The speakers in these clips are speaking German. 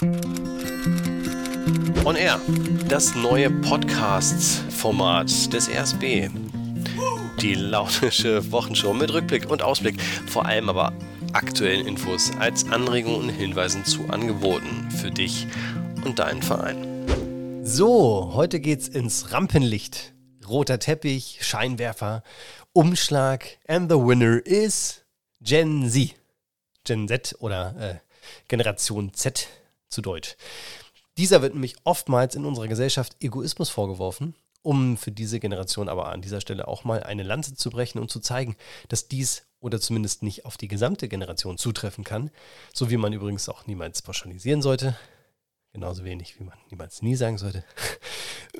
On Air, das neue Podcast-Format des RSB. Die launische Wochenshow mit Rückblick und Ausblick, vor allem aber aktuellen Infos als Anregungen und Hinweisen zu Angeboten für dich und deinen Verein. So, heute geht's ins Rampenlicht. Roter Teppich, Scheinwerfer, Umschlag and the winner is Gen Z. Gen Z oder äh, Generation Z zu Deutsch. Dieser wird nämlich oftmals in unserer Gesellschaft Egoismus vorgeworfen, um für diese Generation aber an dieser Stelle auch mal eine Lanze zu brechen und zu zeigen, dass dies oder zumindest nicht auf die gesamte Generation zutreffen kann, so wie man übrigens auch niemals pauschalisieren sollte. Genauso wenig, wie man niemals nie sagen sollte.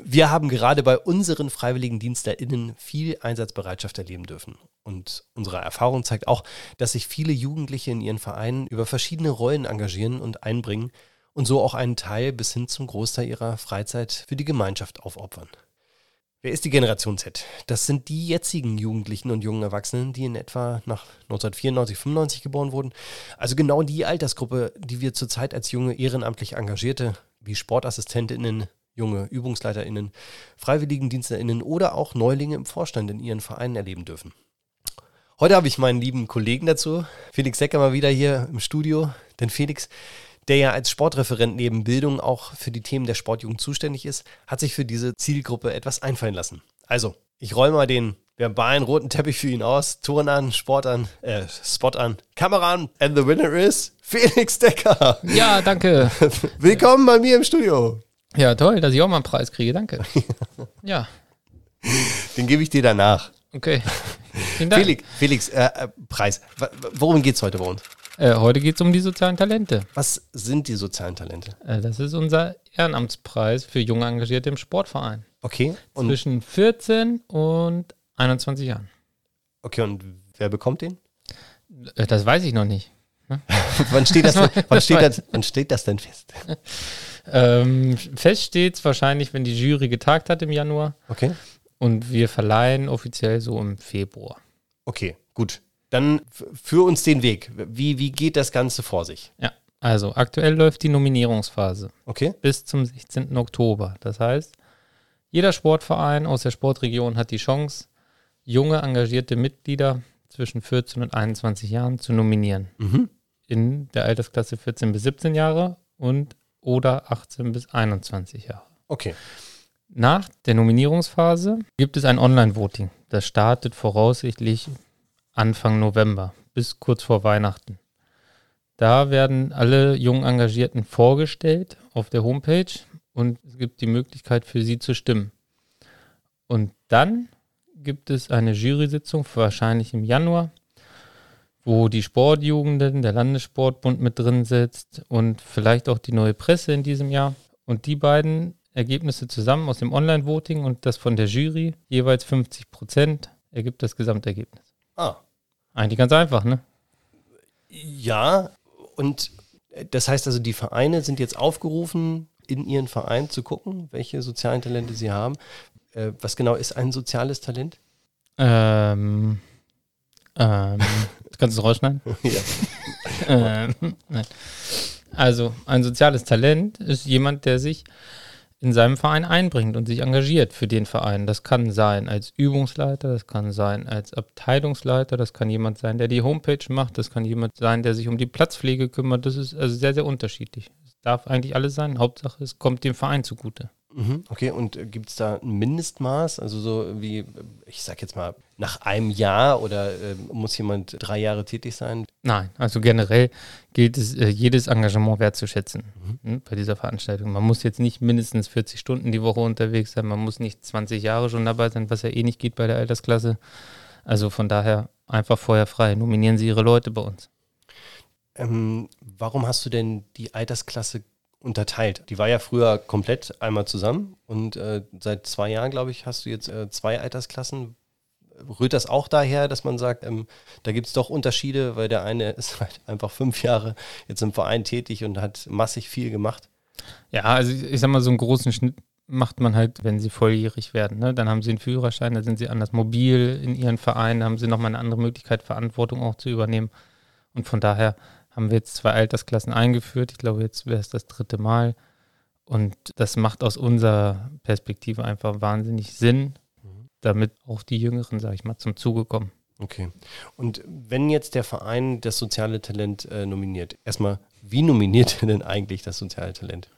Wir haben gerade bei unseren freiwilligen DienstlerInnen viel Einsatzbereitschaft erleben dürfen. Und unsere Erfahrung zeigt auch, dass sich viele Jugendliche in ihren Vereinen über verschiedene Rollen engagieren und einbringen und so auch einen Teil bis hin zum Großteil ihrer Freizeit für die Gemeinschaft aufopfern. Wer ist die Generation Z? Das sind die jetzigen Jugendlichen und jungen Erwachsenen, die in etwa nach 1994, 95 geboren wurden. Also genau die Altersgruppe, die wir zurzeit als junge ehrenamtlich Engagierte wie Sportassistentinnen, junge Übungsleiterinnen, Freiwilligendienstlerinnen oder auch Neulinge im Vorstand in ihren Vereinen erleben dürfen. Heute habe ich meinen lieben Kollegen dazu, Felix Secker mal wieder hier im Studio. Denn Felix, der ja als Sportreferent neben Bildung auch für die Themen der Sportjugend zuständig ist, hat sich für diese Zielgruppe etwas einfallen lassen. Also, ich roll mal den verbalen roten Teppich für ihn aus, Touren an, Sport an, äh, Spot an, Kamera an, and the winner is Felix Decker. Ja, danke. Willkommen bei mir im Studio. Ja, toll, dass ich auch mal einen Preis kriege, danke. Ja, Den gebe ich dir danach. okay. Vielen Dank. Felix, Felix äh, äh, Preis. Worum geht es heute bei uns? Äh, heute geht es um die sozialen Talente. Was sind die sozialen Talente? Äh, das ist unser Ehrenamtspreis für junge Engagierte im Sportverein. Okay. Und, Zwischen 14 und 21 Jahren. okay, und wer bekommt den? Äh, das weiß ich noch nicht. wann, steht das, denn- wann, steht das, wann steht das denn fest? Ähm, fest steht wahrscheinlich, wenn die Jury getagt hat im Januar. Okay. Und wir verleihen offiziell so im Februar. Okay, gut. Dann führ uns den Weg. Wie, wie geht das Ganze vor sich? Ja, also aktuell läuft die Nominierungsphase. Okay? bis zum 16. Oktober. Das heißt, jeder Sportverein aus der Sportregion hat die Chance, junge engagierte Mitglieder zwischen 14 und 21 Jahren zu nominieren. Mhm. In der Altersklasse 14 bis 17 Jahre und oder 18 bis 21 Jahre. Okay. Nach der Nominierungsphase gibt es ein Online-Voting. Das startet voraussichtlich Anfang November bis kurz vor Weihnachten. Da werden alle jungen Engagierten vorgestellt auf der Homepage und es gibt die Möglichkeit für sie zu stimmen. Und dann gibt es eine Jury-Sitzung, wahrscheinlich im Januar, wo die Sportjugenden, der Landessportbund mit drin sitzt und vielleicht auch die neue Presse in diesem Jahr. Und die beiden Ergebnisse zusammen aus dem Online-Voting und das von der Jury, jeweils 50 Prozent, ergibt das Gesamtergebnis. Ah. Eigentlich ganz einfach, ne? Ja, und äh, das heißt also, die Vereine sind jetzt aufgerufen, in ihren Verein zu gucken, welche sozialen Talente sie haben. Äh, was genau ist ein soziales Talent? Ähm, ähm, kannst du es rausschneiden? ja. ähm, nein. Also, ein soziales Talent ist jemand, der sich in seinem Verein einbringt und sich engagiert für den Verein. Das kann sein als Übungsleiter, das kann sein als Abteilungsleiter, das kann jemand sein, der die Homepage macht, das kann jemand sein, der sich um die Platzpflege kümmert. Das ist also sehr, sehr unterschiedlich. Es darf eigentlich alles sein. Hauptsache, es kommt dem Verein zugute. Mhm, Okay, und äh, gibt es da ein Mindestmaß? Also so wie, ich sag jetzt mal, nach einem Jahr oder äh, muss jemand drei Jahre tätig sein? Nein, also generell gilt es, äh, jedes Engagement wertzuschätzen ne, bei dieser Veranstaltung. Man muss jetzt nicht mindestens 40 Stunden die Woche unterwegs sein, man muss nicht 20 Jahre schon dabei sein, was ja eh nicht geht bei der Altersklasse. Also von daher einfach vorher frei. Nominieren Sie Ihre Leute bei uns. Ähm, warum hast du denn die Altersklasse unterteilt? Die war ja früher komplett einmal zusammen und äh, seit zwei Jahren, glaube ich, hast du jetzt äh, zwei Altersklassen. Rührt das auch daher, dass man sagt, ähm, da gibt es doch Unterschiede, weil der eine ist halt einfach fünf Jahre jetzt im Verein tätig und hat massig viel gemacht? Ja, also ich, ich sag mal, so einen großen Schnitt macht man halt, wenn sie volljährig werden. Ne? Dann haben sie einen Führerschein, dann sind sie anders mobil in ihren Verein, dann haben sie nochmal eine andere Möglichkeit, Verantwortung auch zu übernehmen. Und von daher haben wir jetzt zwei Altersklassen eingeführt. Ich glaube, jetzt wäre es das dritte Mal. Und das macht aus unserer Perspektive einfach wahnsinnig Sinn, Mhm. damit auch die Jüngeren, sage ich mal, zum Zuge kommen. Okay. Und wenn jetzt der Verein das soziale Talent äh, nominiert, erstmal, wie nominiert er denn eigentlich das soziale Talent?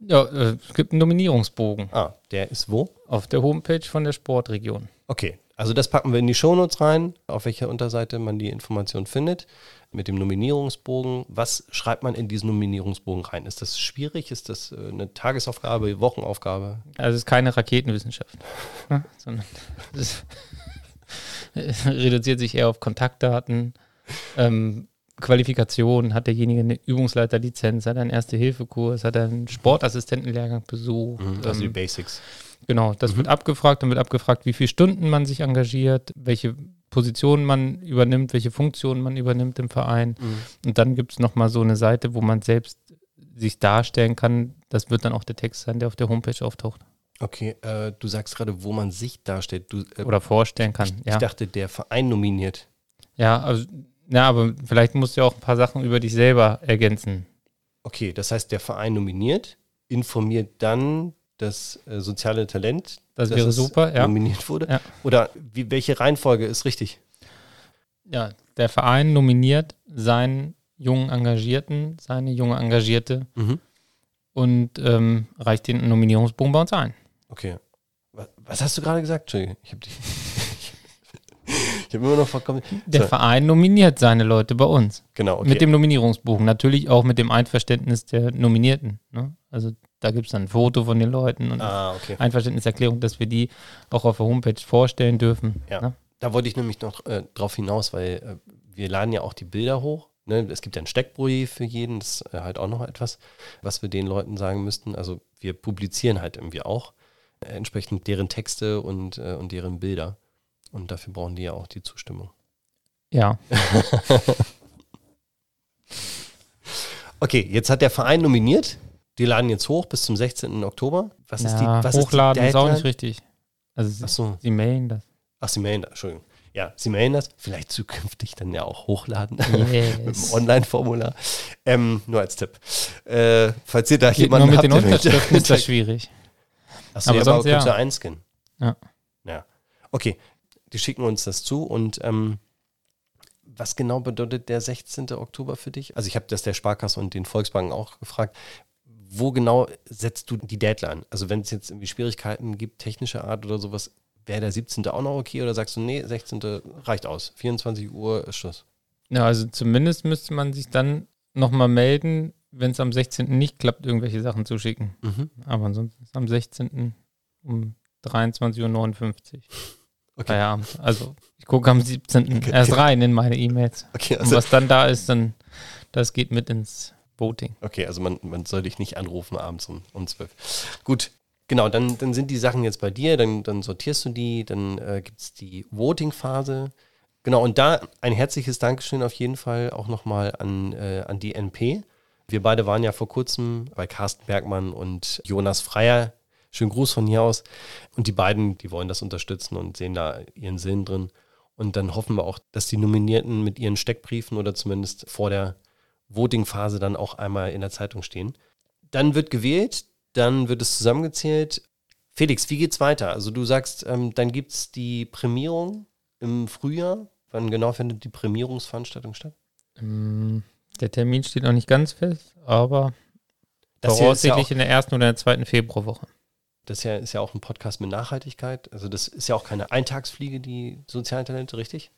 Ja, äh, es gibt einen Nominierungsbogen Ah, der ist wo? auf der Homepage von der Sportregion. Okay, also das packen wir in die Shownotes rein, auf welcher Unterseite man die Information findet, mit dem Nominierungsbogen. Was schreibt man in diesen Nominierungsbogen rein? Ist das schwierig? Ist das äh, eine Tagesaufgabe, Wochenaufgabe? Also es ist keine Raketenwissenschaft, ne? sondern es reduziert sich eher auf Kontaktdaten, ähm, Qualifikation, hat derjenige eine Übungsleiterlizenz, hat er einen Erste-Hilfe-Kurs, hat er einen Sportassistentenlehrgang besucht. Also die ähm, Basics. Genau, das wird abgefragt, dann wird abgefragt, wie viele Stunden man sich engagiert, welche Position man übernimmt, welche Funktionen man übernimmt im Verein. Und dann gibt es nochmal so eine Seite, wo man selbst sich darstellen kann. Das wird dann auch der Text sein, der auf der Homepage auftaucht. Okay, äh, du sagst gerade, wo man sich darstellt. Du, äh, Oder vorstellen kann. ich Ja, dachte, der Verein nominiert. ja, also, ja, aber vielleicht musst du ja auch ein paar Sachen über dich selber ergänzen. Okay, das heißt, der Verein nominiert, informiert dann das äh, soziale Talent, Das wäre super, ja. nominiert wurde. Ja. Oder wie, welche Reihenfolge ist richtig? Ja, der Verein nominiert seinen jungen Engagierten, seine junge Engagierte Mhm. und ähm, reicht den Nominierungsbogen bei uns ein. Okay. Was, was hast du gerade gesagt? Entschuldigung, ich habe dich. ich habe immer noch vollkommen. Der So, Verein nominiert seine Leute bei uns. genau, okay. Mit dem Nominierungsbogen. Natürlich auch mit dem Einverständnis der Nominierten. Ne? Also da gibt es dann ein Foto von den Leuten und ah, okay. Einverständniserklärung, dass wir die auch auf der Homepage vorstellen dürfen. Ja. Ne? Da wollte ich nämlich noch äh, drauf hinaus, weil äh, wir laden ja auch die Bilder hoch. Ne? Es gibt ja einen Steckbrief für jeden, das ist äh, halt auch noch etwas, was wir den Leuten sagen müssten. Also wir publizieren halt irgendwie auch äh, entsprechend deren Texte und, äh, und deren Bilder. Und dafür brauchen die ja auch die Zustimmung. Ja. Okay, jetzt hat der Verein nominiert. Die laden jetzt hoch bis zum 16. Oktober. Was ist die, ja was hochladen ist, ist, die auch Deadline? nicht richtig. Also sie, Ach so. sie mailen das. Ach, sie mailen das, Entschuldigung. Ja, sie mailen das. Vielleicht zukünftig dann ja auch hochladen. Yes. mit dem Online-Formular. Ähm, nur als Tipp. Äh, falls ihr da Geht nur jemanden mit habt, den Unterschriften ist das schwierig. Achso, aber ja, aber sonst könnt ja. ihr einscannen. Ja. Ja. Okay, die schicken uns das zu und ähm, was genau bedeutet der 16. Oktober für dich? Also ich habe das der Sparkasse und den Volksbanken auch gefragt. Wo genau setzt du die Deadline? Also wenn es jetzt irgendwie Schwierigkeiten gibt, technischer Art oder sowas, wäre der 17. auch noch okay oder sagst du, nee, 16. reicht aus. 24 Uhr ist Schluss. Ja, also zumindest müsste man sich dann nochmal melden, wenn es am 16. nicht klappt, irgendwelche Sachen zu schicken. Mhm. Aber ansonsten ist am 16. um 23.59 Uhr. Okay. Feierabend. Also ich gucke am 17. Okay. erst rein in meine E-Mails. Okay, Und also, was dann da ist, dann das geht mit ins Voting. okay, also man, man soll dich nicht anrufen abends um, um 12. Gut, genau, dann, dann sind die Sachen jetzt bei dir, dann, dann sortierst du die, dann äh, gibt es die Voting-Phase. Genau, und da ein herzliches Dankeschön auf jeden Fall auch nochmal an, äh, an die NP. Wir beide waren ja vor kurzem bei Carsten Bergmann und Jonas Freier. Schönen Gruß von hier aus. Und die beiden, die wollen das unterstützen und sehen da ihren Sinn drin. Und dann hoffen wir auch, dass die Nominierten mit ihren Steckbriefen oder zumindest vor der Voting-Phase dann auch einmal in der Zeitung stehen. Dann wird gewählt, dann wird es zusammengezählt. Felix, wie geht's weiter? Also du sagst, ähm, dann gibt es die Prämierung im Frühjahr. Wann genau findet die Prämierungsveranstaltung statt? Ähm, Der Termin steht noch nicht ganz fest, aber Das ist ja voraussichtlich auch, in der ersten oder der zweiten Februarwoche. das hier ist ja auch ein Podcast mit Nachhaltigkeit. Also das ist ja auch keine Eintagsfliege, die sozialen Talente, richtig?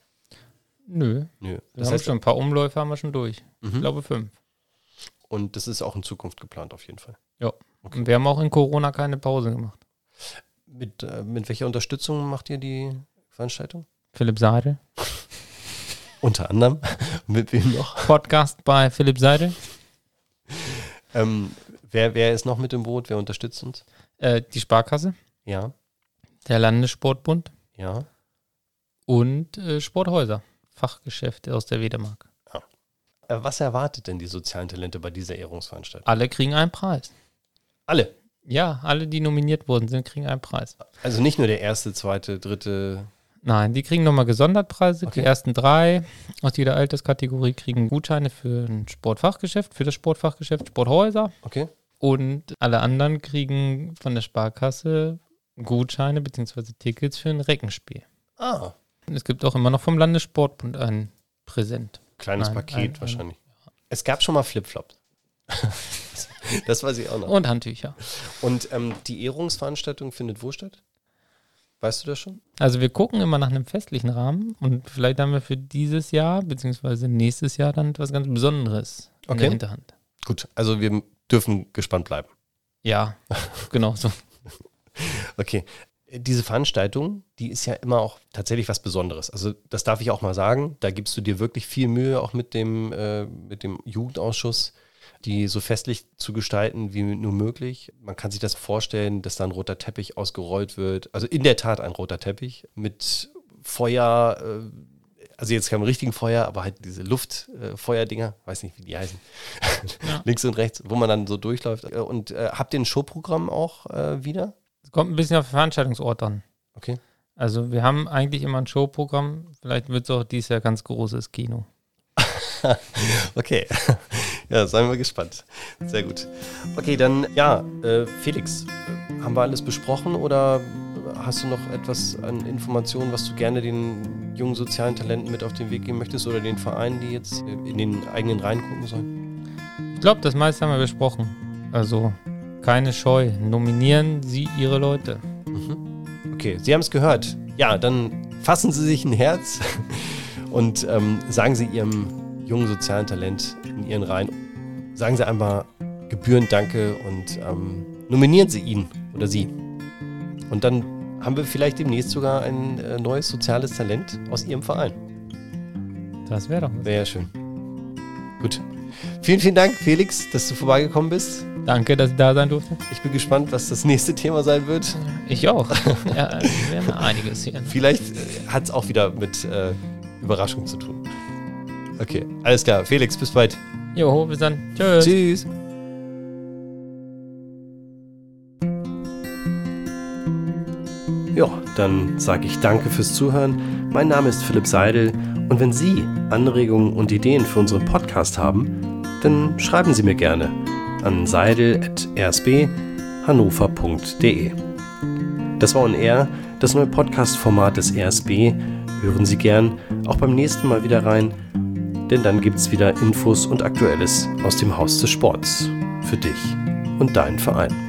Nö, Nö. Das heißt, schon ein paar Umläufe haben wir schon durch. Ich mhm. glaube fünf. und das ist auch in Zukunft geplant auf jeden Fall. Ja. Okay. Und wir haben auch in Corona keine Pause gemacht. Mit, äh, mit welcher Unterstützung macht ihr die Veranstaltung? Philipp Seidel. Unter anderem. mit wem noch? Podcast bei Philipp Seidel. Ähm, wer, wer ist noch mit im Boot? Wer unterstützt uns? Äh, die Sparkasse, Ja, der Landessportbund ja. und äh, Sporthäuser. Fachgeschäfte aus der Wedemark. Äh, was erwartet denn die sozialen Talente bei dieser Ehrungsveranstaltung? Alle kriegen einen Preis. Alle. Ja, alle, die nominiert worden sind, kriegen einen Preis. Also nicht nur der erste, zweite, dritte. Nein, die kriegen nochmal Gesondertpreise. Okay. Die ersten drei aus jeder Alterskategorie kriegen Gutscheine für ein Sportfachgeschäft, für das Sportfachgeschäft Sporthäuser. Okay. Und alle anderen kriegen von der Sparkasse Gutscheine bzw. Tickets für ein Reckenspiel. Ah, es gibt auch immer noch vom Landessportbund ein Präsent. kleines Nein, Paket ein- ein- wahrscheinlich. Es gab schon mal Flipflops. das weiß ich auch noch. Und Handtücher. Und ähm, die Ehrungsveranstaltung findet wo statt? Weißt du das schon? Also wir gucken immer nach einem festlichen Rahmen und vielleicht haben wir für dieses Jahr bzw. nächstes Jahr dann etwas ganz Besonderes in Okay. der Hinterhand. Gut, also wir dürfen gespannt bleiben. Ja, genau so. Okay. Diese Veranstaltung, die ist ja immer auch tatsächlich was Besonderes. Also das darf ich auch mal sagen. Da gibst du dir wirklich viel Mühe, auch mit dem, äh, mit dem Jugendausschuss, die so festlich zu gestalten wie nur möglich. Man kann sich das vorstellen, dass da ein roter Teppich ausgerollt wird. Also in der Tat ein roter Teppich mit Feuer, äh, also jetzt kein richtigen Feuer, aber halt diese Luftfeuerdinger, weiß nicht, wie die heißen, Ja. links und rechts, wo man dann so durchläuft. Äh, Und äh, habt ihr ein Showprogramm auch äh, wieder? Es kommt ein bisschen auf den Veranstaltungsort an. Okay. Also wir haben eigentlich immer ein Showprogramm. Vielleicht wird es auch dieses Jahr ganz großes Kino. Okay. Ja, seien wir gespannt. Sehr gut. Okay, dann ja, äh, Felix, äh, haben wir alles besprochen oder hast du noch etwas an Informationen, was du gerne den jungen sozialen Talenten mit auf den Weg geben möchtest oder den Vereinen, die jetzt äh, in den eigenen Reihen gucken sollen? Ich glaube, das meiste haben wir besprochen. Also keine Scheu. Nominieren Sie Ihre Leute. Okay, Sie haben es gehört. Ja, dann fassen Sie sich ein Herz und ähm, sagen Sie Ihrem jungen sozialen Talent in Ihren Reihen, sagen Sie einmal gebührend Danke und ähm, nominieren Sie ihn oder sie. Und dann haben wir vielleicht demnächst sogar ein äh, neues soziales Talent aus Ihrem Verein. Das wäre doch was. Wäre ja schön. Gut. Vielen, vielen Dank, Felix, dass du vorbeigekommen bist. Danke, dass ich da sein durfte. Ich bin gespannt, was das nächste Thema sein wird. Ich auch. ja, wir werden einiges sehen. Vielleicht äh, hat es auch wieder mit äh, Überraschung zu tun. Okay, alles klar. Felix, bis bald. Jo, bis dann. Tschüss. Tschüss. Ja, dann sage ich danke fürs Zuhören. Mein Name ist Philipp Seidel und wenn Sie Anregungen und Ideen für unseren Podcast haben, dann schreiben Sie mir gerne an seidel.rsbhannover.de. Das war On Air, das neue Podcast-Format des RSB. Hören Sie gern auch beim nächsten Mal wieder rein, denn dann gibt's wieder Infos und Aktuelles aus dem Haus des Sports. Für dich und deinen Verein.